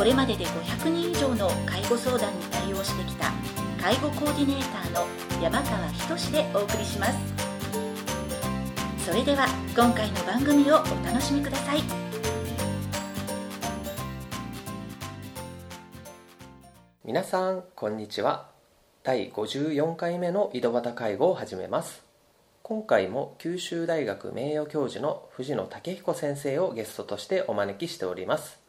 これまでで500人以上の介護相談に対応してきた介護コーディネーターの山川仁でお送りします。それでは今回の番組をお楽しみください。皆さんこんにちは。第54回目の井戸端介護を始めます。今回も九州大学名誉教授の藤野武彦先生をゲストとしてお招きしております。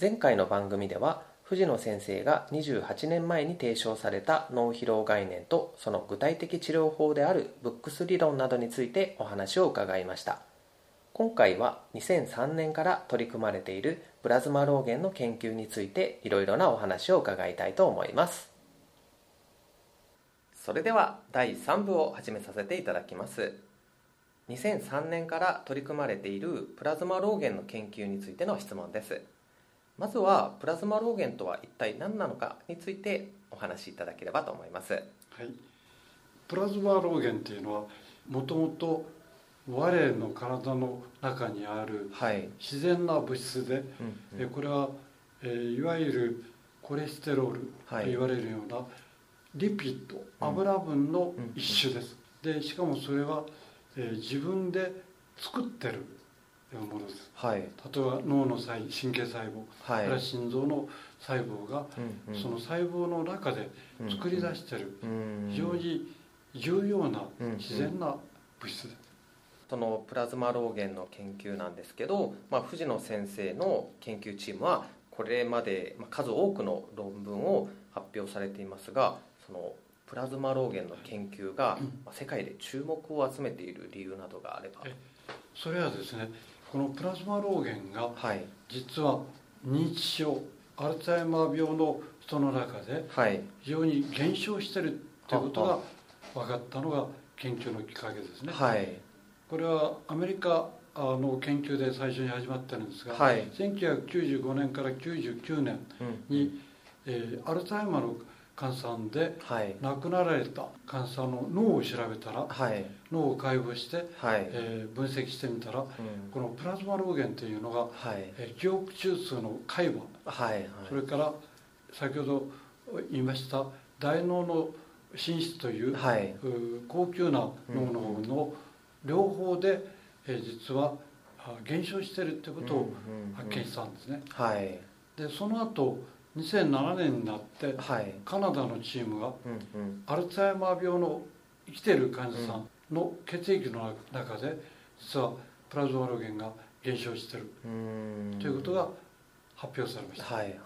前回の番組では藤野先生が28年前に提唱された脳疲労概念とその具体的治療法であるブックス理論などについてお話を伺いました。今回は2003年から取り組まれているプラズマ老源の研究についていろいろなお話を伺いたいと思います。それでは第3部を始めさせていただきます。2003年から取り組まれているプラズマ老源の研究についての質問です。まずはプラズマ老源とは一体何なのかについてお話しいただければと思います。はい、プラズマ老源っていうのはもともと我の体の中にあるはい、自然な物質で、うんうん。えこれは、えーいわゆるコレステロールはい。と言われるようなリピッドうん。油分の一種です、でしかもそれは、えー自分で作ってるものです。はい。例えば脳の細神経細胞、はい。それから心臓の細胞が、うんうん。その細胞の中で作り出してる、うん非常に重要なうん自然な物質です、そのプラズマ老源の研究なんですけど、まあ、藤野先生の研究チームはこれまでまあ数多くの論文を発表されていますがそのプラズマ老源の研究がまあ世界で注目を集めている理由などがあれば。えそれはですねこのプラズマ老源がはい。実は認知症アルツハイマー病の人の中ではい。非常に減少してるということが分かったのが研究のきっかけですね、はい。これはアメリカあの研究で最初に始まってるんですが、はい。1995年から99年うん。に、えーアルツハイマーの患者さんではい。亡くなられた患者さんの脳を調べたらはい。脳を解剖して、はい。えー分析してみたらうん。このプラズマ老源というのが、はい。えー記憶中枢の海馬はい。はい。それから先ほど言いました大脳の進出という,、はい。う高級な脳の方の両方で、えー実はあ減少しているということをうんうんうん。発見したんですね。はい。でその後2007年になってはい。カナダのチームがうんうん。アルツハイマー病の生きている患者さんの血液の中で実はプラズマ老源が減少している。うん。ということが発表されました。はいはい。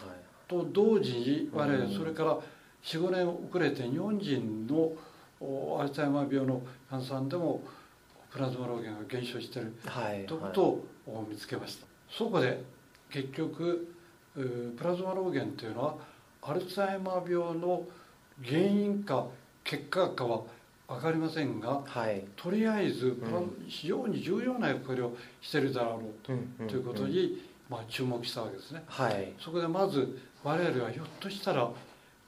と同時に我々うん。それから45年遅れて日本人のおアルツハイマー病の患者さんでもプラズマ老源が減少しているはい。ということを見つけました。そこで結局プラズマ老源というのはアルツハイマー病の原因か結果かは分かりませんがはい。とりあえずうん。非常に重要な役割をしているだろううんということに、まあ、注目したわけですね。はい。そこでまず我々はひょっとしたら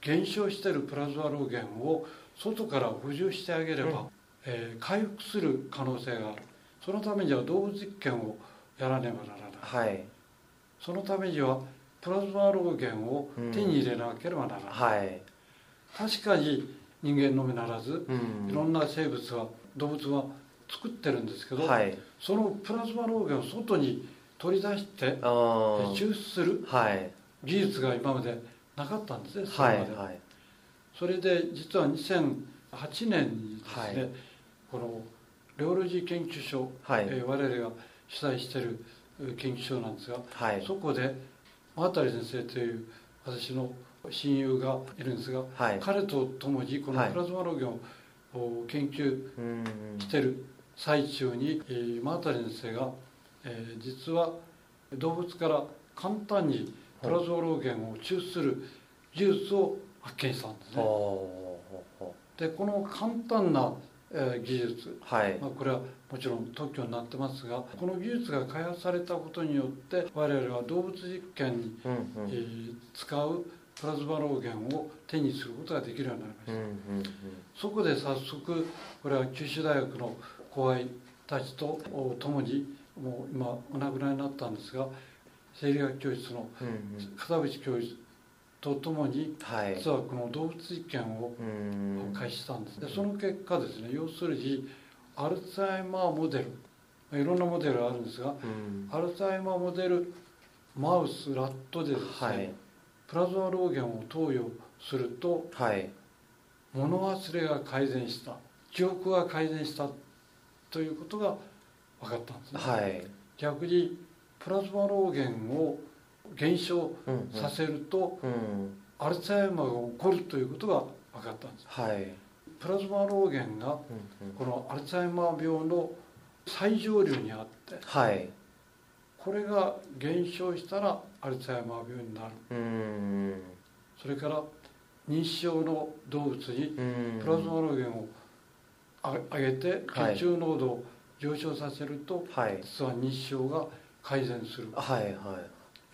減少しているプラズマ老源を外から補充してあげれば、うん。えー回復する可能性がある。そのためには動物実験をやらねばならない。はい。そのためにはプラズマ老源を手に入れなければならない、はい。確かに人間のみならずうん。いろんな生物は動物は作ってるんですけど、はい。そのプラズマ老源を外に取り出して抽出するはい。技術が今までなかったんですねそはいれまで、はい。それで実は2008年にですね、はい。このレオロジー研究所、はいえー我々が主催しているえー研究所なんですが、はいそこで真渡先生という私の親友がいるんですが、はい。彼と共にこのはい。プラズマ老源をお研究うんしてる最中に、えー真渡先生が、えー実は動物から簡単にプラズマ老源を抽出する技術を発見したんですね。でこの簡単な、えー技術。うはい。まあ、これはもちろん特許になってますがこの技術が開発されたことによって我々は動物実験に、うんえー使うプラズマ老源を手にすることができるようになりました、うんうんうん。そこで早速これは九州大学の後輩たちとお共にもう今お亡くなりになったんですが生理学教室のうんうん。片渕教授と共にはい。実はこの動物実験をうん。開始したんですでその結果ですね要するにアルツハイマーモデルまあいろんなモデルがあるんですがうん。アルツハイマーモデルマウスラットでですね、はい。プラズマ老源を投与するとはい。物忘れが改善した記憶が改善したということが分かったんですね、はい。逆にプラズマ老源を減少させるとうん。アルツハイマーが起こるということが分かったんです。はい。プラズマ老源がこのアルツハイマー病の最上流にあってはい。これが減少したらアルツハイマー病になる。うんそれから認知症の動物にうん。プラズマ老源をあ上げてはい。血中濃度を上昇させるとはい。実は認知症が改善する。はいはい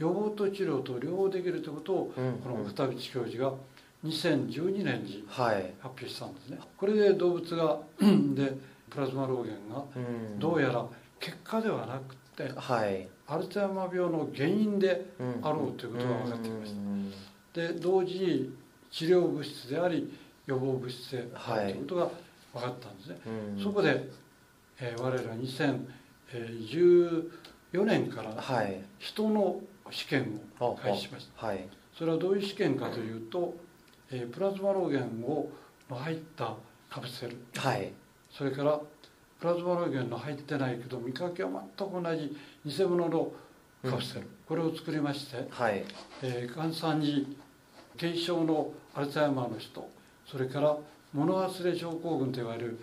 予防と治療と両方できるということをうん。この片渕教授が2012年にはい。発表したんですね。これで動物が でプラズマ老源がうん。どうやら結果ではなくてはい。アルツハイマー病の原因でうん。あろうということが分かってきました。うん。で同時に治療物質であり予防物質であるということが分かったんですね、うん。そこで、えー我々は2014年からはい。人の試験を開始しました。はい。それはどういう試験かというと、えープラズマ老源をの入ったカプセル。はい。それからプラズマ老源の入ってないけど見かけは全く同じ偽物のカプセル、これを作りまして、はい。えー、患者さんに軽症のアルツハイマーの人それから物忘れ症候群と言われる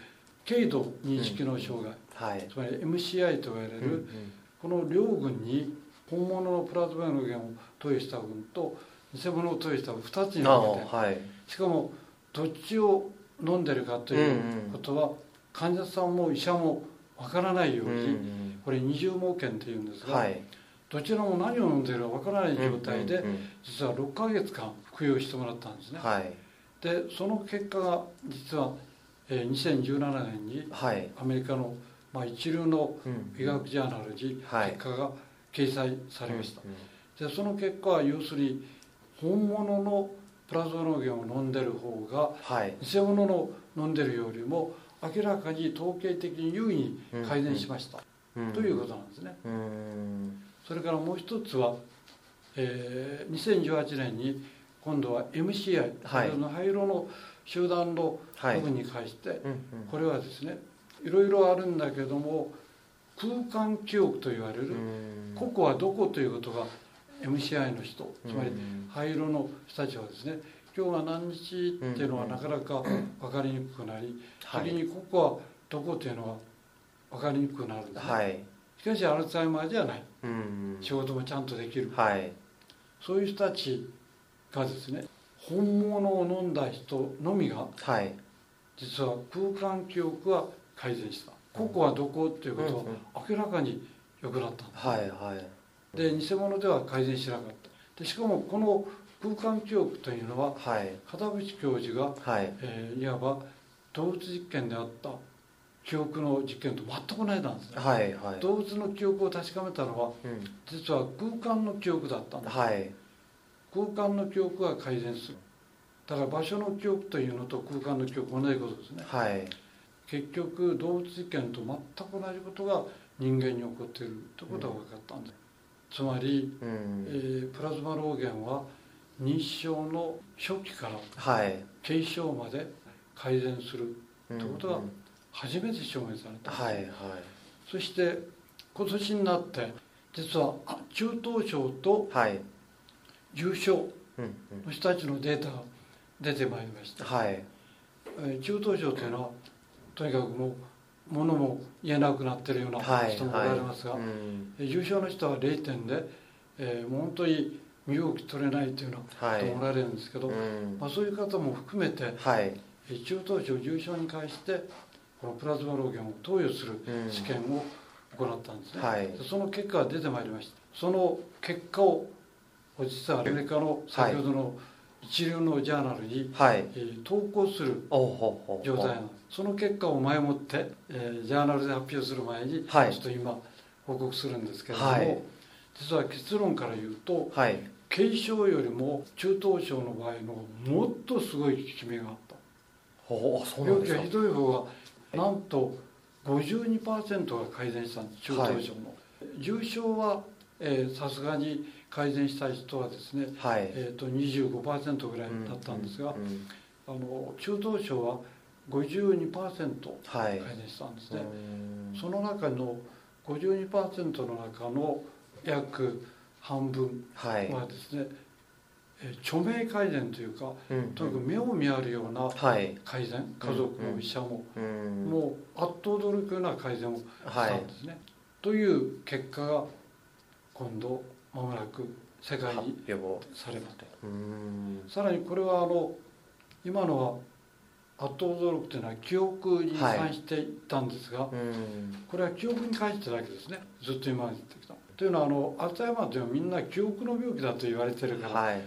軽度認識の障害、はい。つまり MCI と言われる、うんうん。この両群に本物のプラズマの源を投与した群と偽物を投与した群2つにあ分けてはい。しかもどっちを飲んでるかということは患者さんも医者もわからないよううんうに、ん。これ二重盲検というんですが、はい。どちらも何を飲んでるかわからない状態で、うんうんうん。実は6ヶ月間服用してもらったんですね、はい。でその結果が実は、えー2017年にはい。アメリカの、まあ、一流のうん。医学ジャーナルにはい。結果が掲載されました、うん。でその結果は要するに本物のプラズマ農源を飲んでる方がはい。偽物の飲んでるよりも明らかに統計的に優位に改善しました、うん。ということなんですね。うん。それからもう一つは、えー2018年に今度は MCI、はい。の灰色の集団のはい。部分に関して、うんうん。これはですねいろいろあるんだけども空間記憶と言われる、うん。ここはどこということが MCI の人つまりうん灰色の人たちはですね今日が何日っていうのはなかなか 分かりにくくなり、はい。次にここはどこっていうのは分かりにくくなるんですね、はい。しかしアルツハイマーじゃない。うん。仕事もちゃんとできる。はい。そういう人たちがですね本物を飲んだ人のみがはい。実は空間記憶が改善したここはどこっていうことは明らかに良くなったんですはいはい。で偽物では改善しなかった。でしかもこの空間記憶というのははい。片渕教授が、はい。えーいわば動物実験であった記憶の実験と全く同じなんですね。はいはい。動物の記憶を確かめたのはうん。実は空間の記憶だったんですはい。空間の記憶が改善する。だから場所の記憶というのと空間の記憶同じことですね。はい結局動物実験と全く同じことが人間に起こっているということが分かったんです、つまり、うえんープラズマ老源は認知症の初期からはい。軽症まで改善するうんということが初めて証明された、はいはい。そして今年になって実はあ中等症とはい。重症の人たちのデータが出てまいりました、はい。えー中等症というのはとにかくもう物も言えなくなってるようなはい人もおられますが、うん。えー重症の人は0点で、えーもう本当に身動き取れないというのははい。人おられるんですけど、うん。まあ、そういう方も含めてはい。中等症重症に関してこのプラズマ老源を投与するうん。試験を行ったんですね、はい。でその結果が出てまいりました。その結果を実はアメリカの先ほどの一流のジャーナルに、はい。えー投稿する状態なんですその結果を前もって、えージャーナルで発表する前に、はい。ちょっと今報告するんですけれども、はい。実は結論から言うとはい。軽症よりも中等症の場合のもっとすごい効き目があった。ほうそうなんですか。病気がひどい方がなんと52%が改善したんです中等症の、重症はさすがに改善した人はですね、はい。えー、と25%ぐらいだったんですが、うんうんあの中等症は52%はい。改善したんですね、うん。その中の52%の中の約半分はい。はですね、えー著名改善というかうんとにかく目を見張るようなはい。改善家族も医者も、うんもう圧倒驚くような改善をしはいたんですね、という結果が今度まもなく世界発に表されますうんさらにこれはあの今のは圧倒驚くというのは記憶に関していったんですが、うんこれは記憶に関してだけですね。ずっと今まで言ってきた。というのはあのアルツハイマーというのはみんな記憶の病気だと言われてるから、はいはい。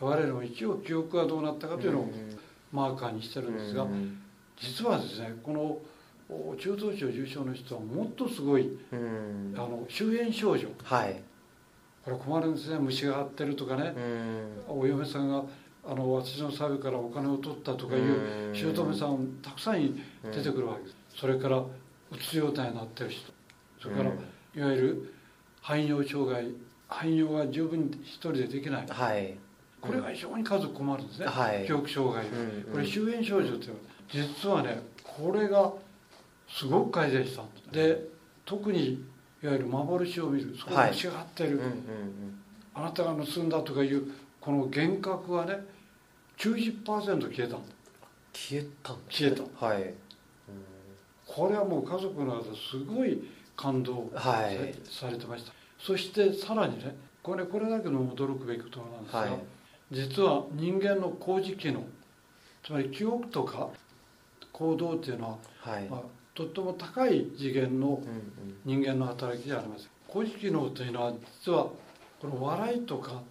我々も一応記憶がどうなったかというのをん。マーカーにしてるんですが、うん実はですねこのお中等症重症の人はもっとすごいうん。あの周辺症状。はいこれ困るんですね。虫が張ってるとかね。うん。お嫁さんがあの私のサビからお金を取ったとかいう姑さんたくさん出てくるわけです。それからうつ状態になってる人。それから、いわゆる排尿障害。排尿が十分に一人でできない。はい。これが非常に家族困るんですね、はい。記憶障害。うん。これ周辺症状っていうのは実はねこれがすごく改善したんです。で特にいわゆる幻を見るそこが張ってる、うんうんあなたが盗んだとかいうこの幻覚がね90%消えたんだ消えたんです消えた。はい。これはもう家族の間すごい感動さ,、はい。されてました。そしてさらにねこれこれだけの驚くべきことなんですが、はい。実は人間の工事機能つまり記憶とか行動っていうのは、はい。まあ、とっても高い次元の人間の働きじゃありません。工事機能というのは実はこの笑いとか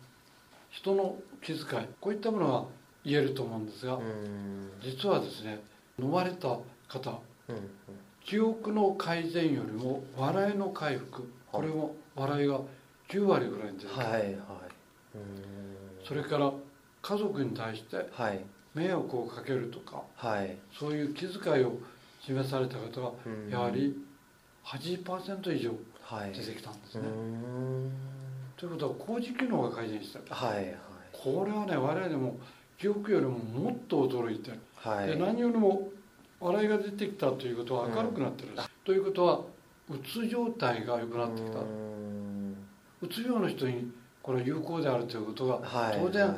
人の気遣いこういったものが言えると思うんですが、うん。実はですね飲まれた方うん記憶の改善よりも笑いの回復これも笑いが9割ぐらいに出る、はいはい。うん。それから家族に対してはい。迷惑をかけるとかはい。そういう気遣いを示された方がうん。やはり80%以上はい。出てきたんですうね。ん。ということは工事機能が改善した。はいはい。これはね我々も記憶よりももっと驚いてる、はい。で何よりも笑いが出てきたということは明るくなってる、ということはうつ状態が良くなってきた、うん。うつ病の人にこれは有効であるということがはい当然はい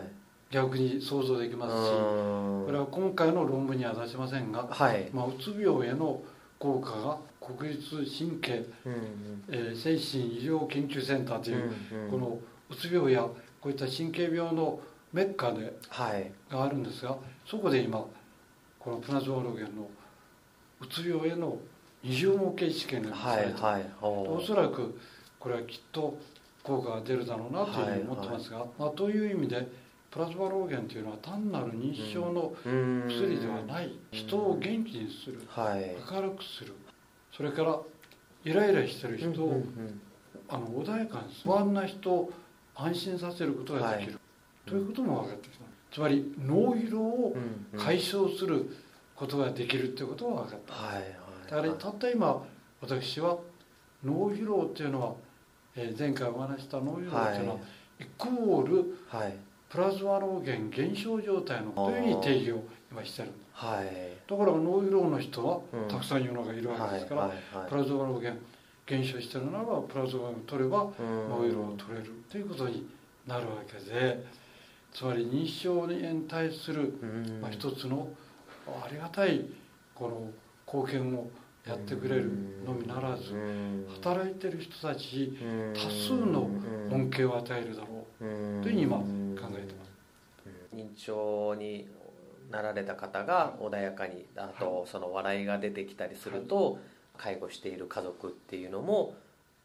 逆に想像できますしうん。これは今回の論文には出しませんが、はい。まあ、うつ病への効果が国立神経、うんえー精神医療研究センターという、うんうん。このうつ病やこういった神経病のメッカではい。があるんですがそこで今このプナズマロゲンのうつ病への二重模型試験がされて、はいはい。おそらくこれはきっと効果が出るだろうなというふうに思ってますが、まあ、という意味でプラズマローゲンというのは単なる認知症のうん。薬ではない。人を元気にする。はい。明るくする。それからイライラしてる人を、あの穏やかにする。不安な人を安心させることができる、ということも分かってきた。つまり脳疲労を解消することができるということが分かった、はいはいだからたった今私は脳疲労っていうのは、えー前回お話した脳疲労っていうのは、はい。イコールはいプラズマ脳源減少状態のというふうに定義を今してるはい。だから脳疲労の人はうん。たくさん世の中いるわけですから、プラズマ脳源減少してるならばプラズマを取ればうん。脳疲労を取れるということになるわけでつまり認知症に対する、うん。まあ、一つのありがたいこの貢献をやってくれるのみならず働いてる人たちに多数の恩恵を与えるだろう。というふうに今考えてます。認知症になられた方が穏やかにあとその笑いが出てきたりすると介護している家族っていうのも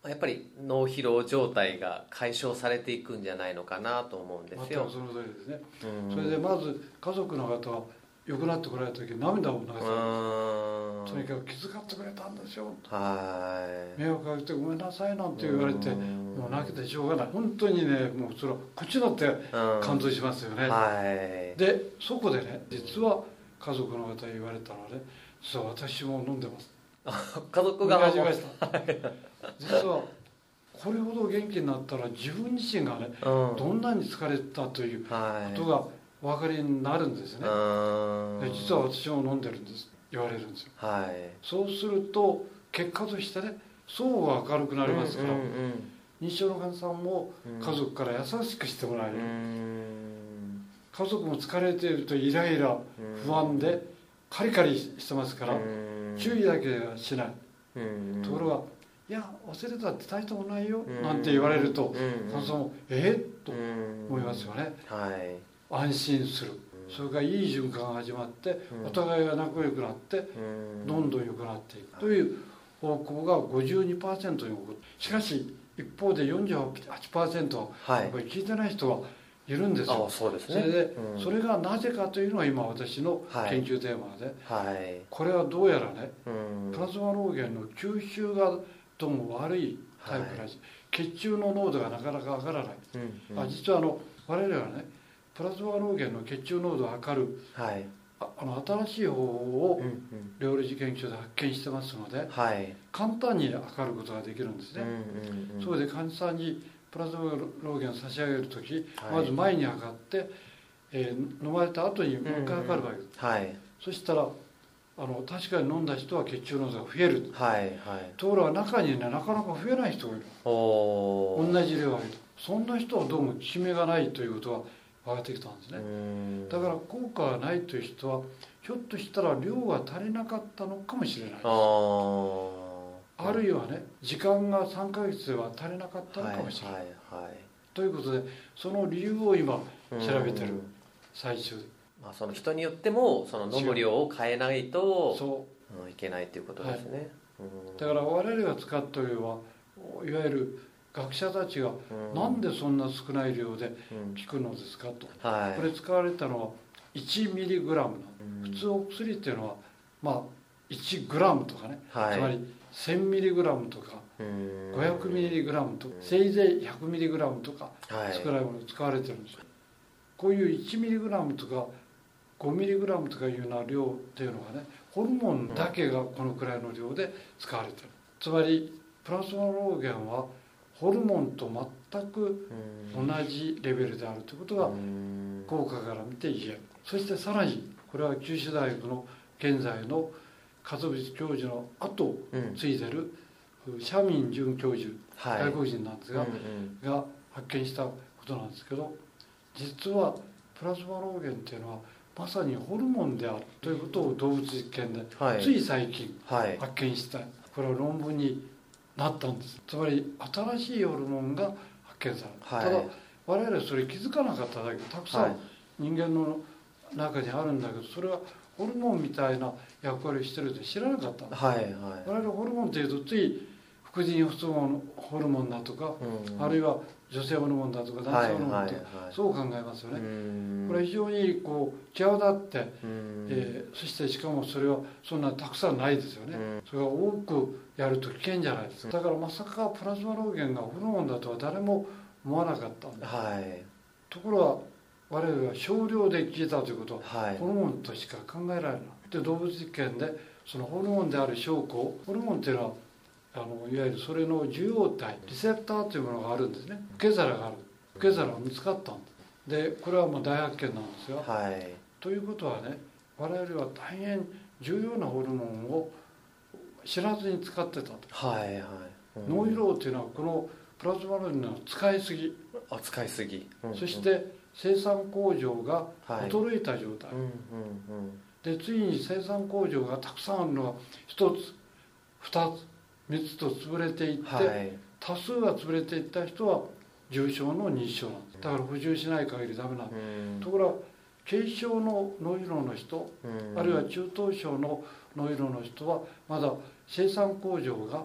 やっぱり脳疲労状態が解消されていくんじゃないのかなと思うんですよ。その通りですね、それでまず家族の方は良くなってこられた時涙を流すとにかく気遣ってくれたんですよ。はい。迷惑かけてごめんなさいなんて言われてもう泣けてしょうがない。本当にねもうそれはこっちだって感動しますよね。はい。でそこでね実は家族の方言われたのはね実は私も飲んでます。家族がも実はこれほど元気になったら自分自身がね、うん、どんなに疲れたということがお分かりになるんですね。実は私も飲んでるんです。言われるんですよ、はい、そうすると結果としてね層が明るくなりますから、うんうんうん、認知症の患者さんも家族から優しくしてもらえる、家族も疲れているとイライラ不安でカリカリしてますから注意だけはしない。ところが「いや忘れたって大したことないよ」なんて言われると患者さん。も「えっ?」と思いますよね。はい安心する。それからいい循環が始まってお互いが仲良くなってどんどん良くなっていく。という方向が52%に起こるしかし一方で48%はやっぱり聞いてない人はいるんですよ、そうですね、それで、それがなぜかというのが今私の研究テーマで、はい、これはどうやらね、プラズマ老源の吸収がどうも悪いタイプらしい、血中の濃度がなかなか上がらない、あ実はあの我々はねプラズマ老源の血中濃度を測る、はい、ああの新しい方法を料理事研究所で発見してますので、はい、簡単に測ることができるんですね、うんうんうん、それで患者さんにプラズマ老源を差し上げる時、はい、まず前に測って、えー、飲まれた後にもう一回測るわけです、うんうんはい、そしたらあの確かに飲んだ人は血中濃度が増える、はいはい、ところが中にねなかなか増えない人がいる。同じ量ある。そんな人はどうも効き目がないということは上がってきたんですね。だから効果がないという人はひょっとしたら量が足りなかったのかもしれないです。あるいはね時間が3か月では足りなかったのかもしれない、はいはいはい、ということでその理由を今調べてる最中。まあ、その人によってもその飲む量を変えないとそう、うん、いけないということですね、はい、だから我々が使っているのはいわゆる学者たちがなんでそんな少ない量で効くのですかと、これ使われたのは1ミリグラム普通お薬っていうのはまあ1グラムとかね、つまり1000ミリグラムとか500ミリグラムとかせいぜい100ミリグラムとか少ないもの使われてるんですよ。こういう1ミリグラムとか5ミリグラムとかいうような量っていうのはねホルモンだけがこのくらいの量で使われてる。つまりプラスマ老源はホルモンと全く同じレベルであるということが効果から見て言える。そしてさらにこれは九州大学の現在の勝渕教授の後を継いでる社民准教授、外国人なんですが、が発見したことなんですけど実はプラズマ老源っていうのはまさにホルモンであるということを動物実験で、つい最近発見した、これは論文になったんです。つまり新しいホルモンが発見された、はい、ただ我々それ気づかなかっただけたくさん人間の中にあるんだけどそれはホルモンみたいな役割をしてるって知らなかったんです、はいはい、我々ホルモンっていうとつい副腎不相応ホルモンだとか、うん、あるいは女性ホルモンだとか男性ホルモンとか、そう考えますよね。これは非常にこう際立って、えー、そしてしかもそれはそんなたくさんないですよね。それが多くやると危険じゃないですか。だからまさかプラズマ老源がホルモンだとは誰も思わなかったんです。はい、ところは我々は少量で聞いたということは、はい、ホルモンとしか考えられない。で動物実験でそのホルモンである証拠ホルモンっていうのはあのいわゆるそれの受容体リセプターというものがあるんですね。受け皿がある。受け皿が見つかったんですでこれはもう大発見なんですよ、はい、ということはね我々は大変重要なホルモンを知らずに使ってたと、はいはい。うん、脳疲労というのはこのプラズマルの使いすぎ。あ使いすぎ、うんうん、そして生産工場が衰えた状態、はいうんうんうん、でついに生産工場がたくさんあるのが一つ2つ3つと潰れていって、はい。多数が潰れていった人は重症の認知症なんです。だから補充しない限りダメなんですうん。ところが軽症の脳疲労の人うん。あるいは中等症の脳疲労の人はまだ生産工場が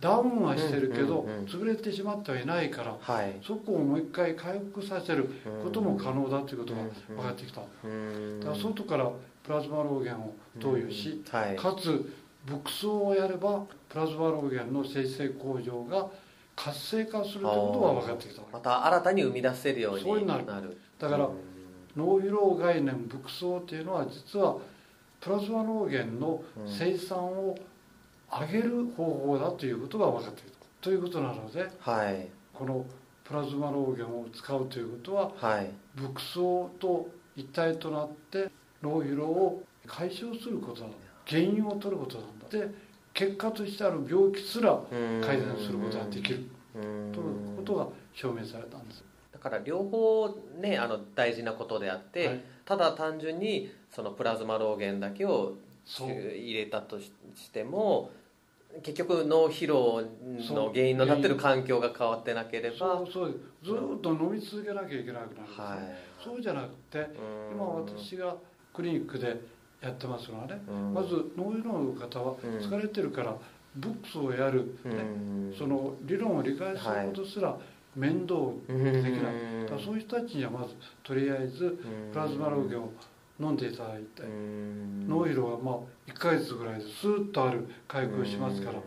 ダウンはしてるけど潰れてしまってはいないからはい。そこをもう一回回復させることも可能だということが分かってきた。うんだから外からプラズマ老源を投与しはい。かつ牧草をやればプラズマ老源の生成工場が活性化するということが分かってきたまた新たに生み出せるようにそうになる。だからうん脳疲労概念牧草というのは実はプラズマ老源の生産を上げる方法だということが分かってきた。ということなのではい。このプラズマ老源を使うということははい。牧草と一体となって脳疲労を解消することなんだ原因を取ることなんだ。で結果としてある病気すら改善することができる。うんということが証明されたんです。だから両方ねあの大事なことであって、はい。ただ単純にそのプラズマ老源だけを入れたとしても結局脳疲労の原因になってる環境が変わってなければそうそう。ずーっと飲み続けなきゃいけなくなるんですね、はい。そうじゃなくてうん。今私がクリニックでやってますのはね。うん。まず脳疲労の方はうん。疲れてるからブックスをやる、うね。んその理論を理解することすら面倒できない、そういう人たちにはまずとりあえずプラズマ老源を飲んでいただいて、うん。脳疲労はまあ1ヶ月ぐらいでスーッとある回復をしますから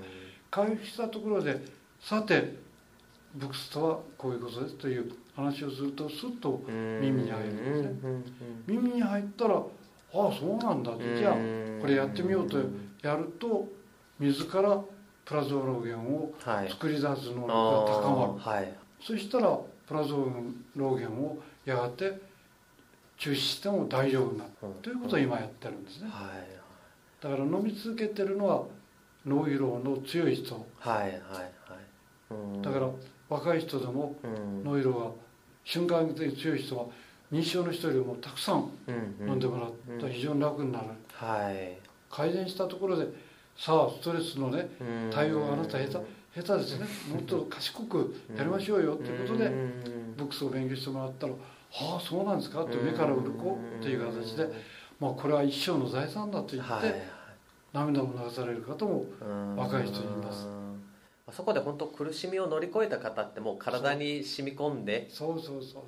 回復したところでさてブックスとはこういうことですという話をするとスッとうん耳に入るんですね。うん。耳に入ったらああそうなんだ。じゃあこれやってみようとやると自らプラズマ老源をはい。作り出す能力が高まる。はい。そしたらプラズマ老源をやがて中止しても大丈夫になる。ということを今やってるんですね。はい。だから飲み続けてるのは脳疲労の強い人。はいはいはい。うん。だから若い人でもうん。脳疲労が瞬間的に強い人は認知症の人よりもたくさんうん飲んでもらったら非常に楽になる。はい。改善したところでさあストレスのねうん。対応があなた下手下手ですね。もっと賢くやりましょうよっていうことでうん。ブックスを勉強してもらったら「ああそうなんですか」って目から鱗っていう形でまあこれは一生の財産だと言っはい。て涙を流される方もうん。若い人います。あそこで本当苦しみを乗り越えた方ってもう体に染み込んでそうそうそう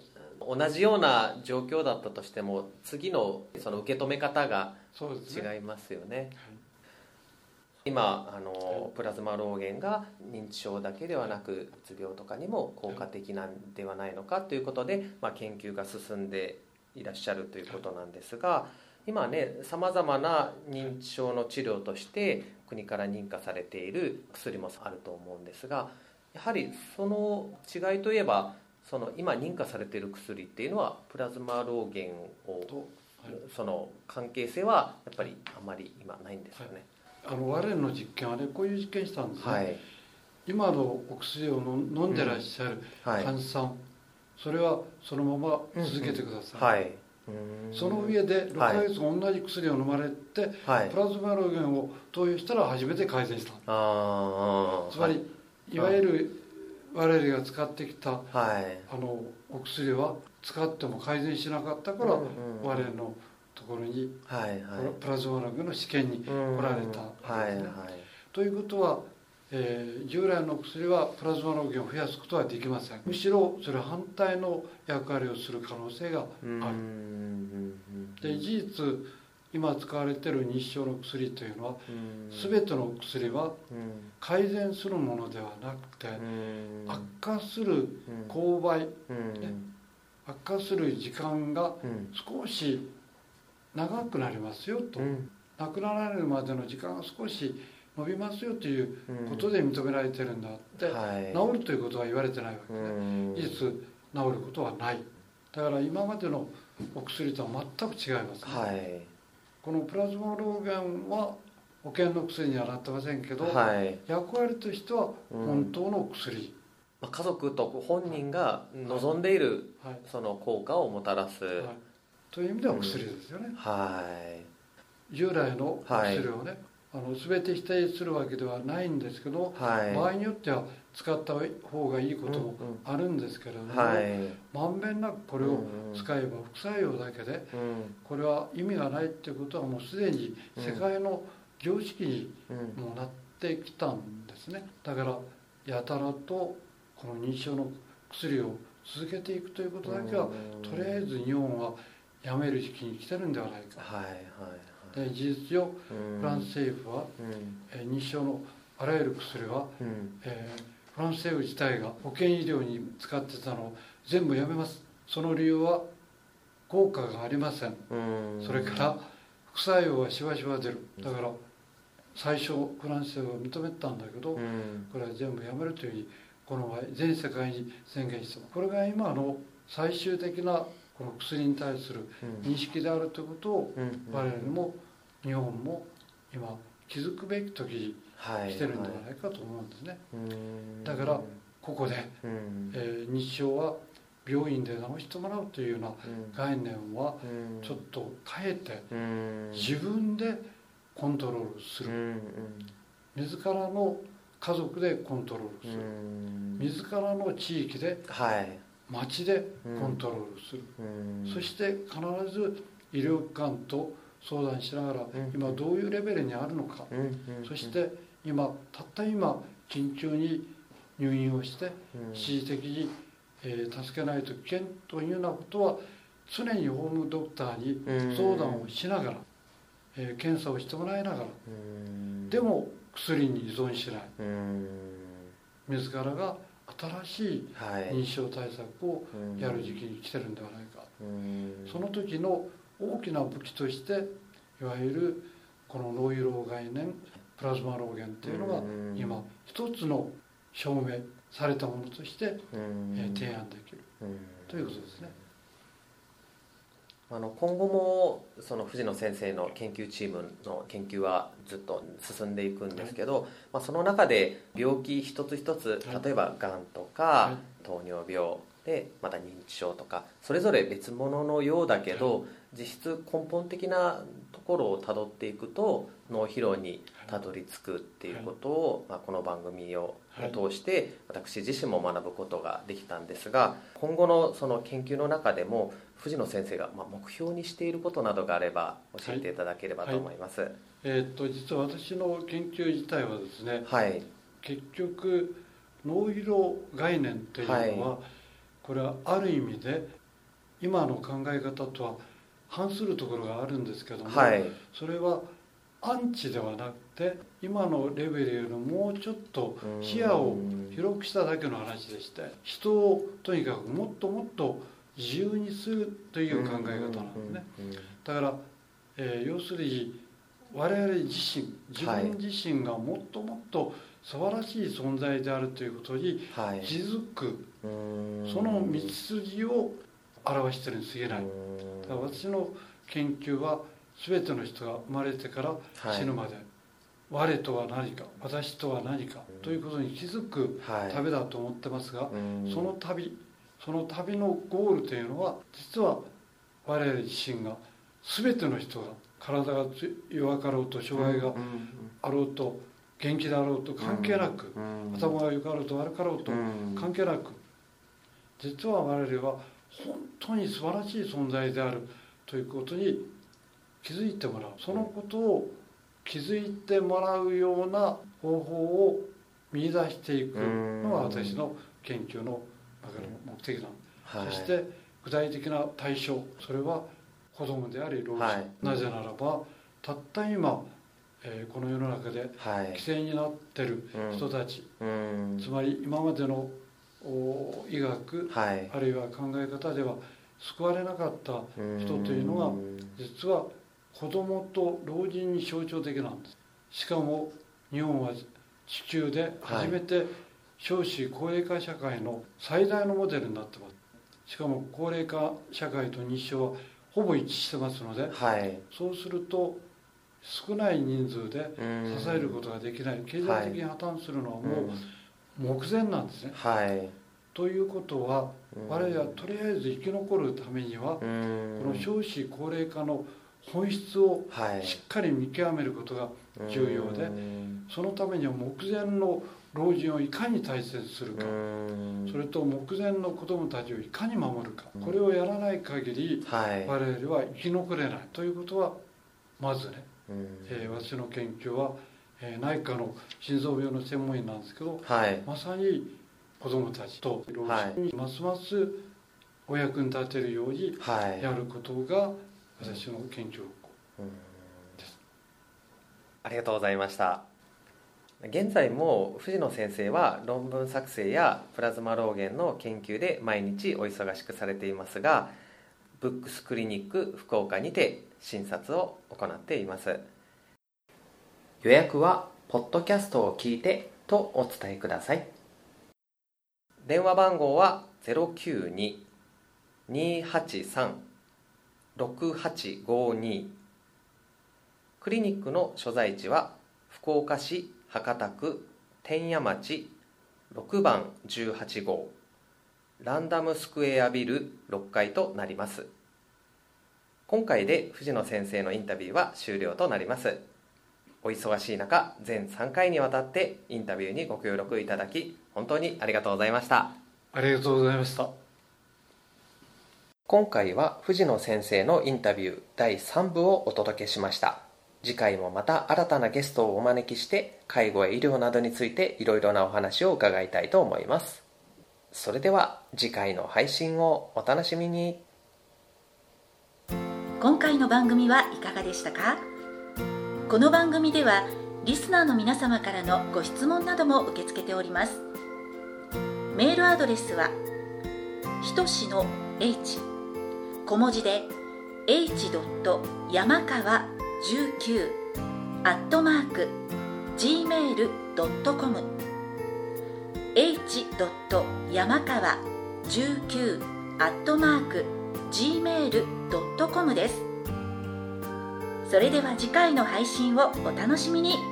同じような状況だったとしても次のその受け止め方が違いますよね。今あのプラズマ老源が認知症だけではなくうつ病とかにも効果的なんではないのかということで、まあ、研究が進んでいらっしゃるということなんですが今ねさまざまな認知症の治療として国から認可されている薬もあると思うんですがやはりその違いといえばその今認可されている薬っていうのはプラズマ老源をと、はい。その関係性はやっぱりあまり今ないんですよね。あの我々の実験はねこういう実験したんですね、はい、今のお薬を飲んでらっしゃるはい、患者さん、それはそのまま続けてください、はい、うーん。その上で6ヶ月同じ薬を飲まれて、はい。プ、ラズマ老源を投与したら初めて改善した。つまり、い、わゆる我々が使ってきたはい、あのお薬は使っても改善しなかったから、うんうん我々のところにはい、はい、プラズマ老源の試験に来られたわはい、はい。ということは、えー従来の薬はプラズマ老源を増やすことはできません。むしろそれ反対の役割をする可能性がある。うん。で事実今使われている認知症の薬というのはうん。全ての薬はうん。改善するものではなくてうん。悪化するうん。勾配うん。ね。悪化する時間がうん。少し長くなりますよと。うん。亡くなられるまでの時間が少し伸びますよといううん。ことで認められてるんだってはい。治るということは言われてないわけうねん。事実治ることはない。だから今までのお薬とは全く違いますね。はいこのプラズマ老源は保険の薬にはなってませんけど、はい。役割としては本当の薬、まあ家族と本人が望んでいるはい。その効果をもたらす。はい、という意味では薬ですよね、はい。従来のお薬をね、あの全て否定するわけではないんですけど、はい。場合によっては使った方がいいこともあるんですけれども、はい。まんべんなくこれを使えば副作用だけでうん。これは意味がないっていうことはもうすでに世界の常識にうん。もうなってきたんですね。だからやたらとこの認知症の薬を続けていくということだけはうん。とりあえず日本はやめる時期に来てるんではないか。はいはいはい。で事実上うん。フランス政府は、うん。えー認知症のあらゆる薬は、うん。えーフランス政府自体が保健医療に使ってたのを全部やめます。その理由は効果がありません。うん。それから副作用はしばしば出る。だから最初フランス政府は認めたんだけどうん。これは全部やめるというふうにこの場合全世界に宣言してこれが今の最終的なこの薬に対するうん。認識であるということをうん。我々も日本も今気づくべき時にはい来てるんではないかと思うんですね。うん。だからここで、うん。えー認知症は病院で治してもらうというようなうん。概念はうん。ちょっと変えてうん。自分でコントロールする。うん自らの家族でコントロールする。うん。自らの地域ではい。町でコントロールする。うん。そして必ず医療機関と相談しながらん。今どういうレベルにあるのか。そして今たった今緊急に入院をしてうん。一時的に、えー助けないと危険というようなことは常にホームドクターにうん。相談をしながら、えー検査をしてもらいながらうん。でも薬に依存しない。うん。自らが新しいはい。認知症対策をうんやる時期に来てるんではないか。うん。その時の大きな武器としていわゆるこの脳疲労概念プラズマ老源っていうのがうん。今一つの証明されたものとして、うん。えー提案できる。うん。ということですね。あの今後もその藤野先生の研究チームの研究はずっと進んでいくんですけど、まあ、その中で病気一つ一つはい。例えばがんとか、は糖尿病でまた認知症とかそれぞれ別物のようだけど、実質根本的なところをたどっていくと脳疲労にたどり着くっていうことを、まあ、この番組をはい通して私自身も学ぶことができたんですが今後のその研究の中でも藤野先生がまあ目標にしていることなどがあれば教えていただければと思います。はい、えーっと実は私の研究自体はですねはい、結局脳疲労概念というのは、これはある意味で今の考え方とは反するところがあるんですけども、はい、それはアンチではなくて今のレベルよりもうちょっと視野を広くしただけの話でして人をとにかくもっともっと自由にするという考え方なんですね。だから、えー要するに我々自身自分自身がもっともっと素晴らしい存在であるということにはい、気づく。うん。その道筋を表してるに過ぎない。うん。だから私の研究は全ての人が生まれてからはい。死ぬまで、我とは何か私とは何かということに気づくはい、旅だと思ってますが、うん。その旅その旅のゴールというのは実は我々自身が全ての人が体が弱かろうと障害があろうと元気であろうと関係なく、うん。頭が良かろうと悪かろうとうん。関係なく。実は我々は本当に素晴らしい存在であるということに気づいてもらう。そのことを気づいてもらうような方法を見出していくのが私の研究の目的なんでそして具体的な対象それは子供であり老人、はい。なぜならばたった今、えーこの世の中ではい。犠牲になってる人たち、うん。つまり今までのお医学はい。あるいは考え方では救われなかった人というのが実は子供と老人に象徴的なんです。しかも日本は地球で初めて少子高齢化社会の最大のモデルになってます。しかも高齢化社会と認知症はほぼ一致してますのではい。そうすると少ない人数でうん。支えることができない。経済的に破綻するのはもう目前なんですね。はい。ということはうん。我々はとりあえず生き残るためにはうん。この少子高齢化の本質をはい。しっかり見極めることが重要でうん。そのためには目前の老人をいかに大切にするかうん。それと目前の子供たちをいかに守るかうん。これをやらない限りはい。我々は生き残れない。ということはまずね、うんえー。私の研究は、えー内科の心臓病の専門医なんですけどはい。まさに子供たちと老人にますますお役に立てるようにはい。やることが私の研究うん。ありがとうございました。現在も藤野先生は論文作成やプラズマ老源の研究で毎日お忙しくされていますがブックスクリニック福岡にて診察を行っています。予約は「ポッドキャストを聞いて」とお伝えください。電話番号は092-283-6852クリニックの所在地は福岡市博多区天谷町6番18号。ランダムスクエアビル6階となります。今回で藤野先生のインタビューは終了となります。お忙しい中全3回にわたってインタビューにご協力いただき本当にありがとうございました。ありがとうございました。今回は藤野先生のインタビュー第3部をお届けしました。次回もまた新たなゲストをお招きして介護や医療などについていろいろなお話を伺いたいと思います。それでは次回の配信をお楽しみに今回の番組はいかがでしたか？この番組ではリスナーの皆様からのご質問なども受け付けておりますメールアドレスはひとしの h 小文字で h. 山川19アットマーク gmail.com h. 山川19アットマーク gmail.com です。それでは次回の配信をお楽しみに。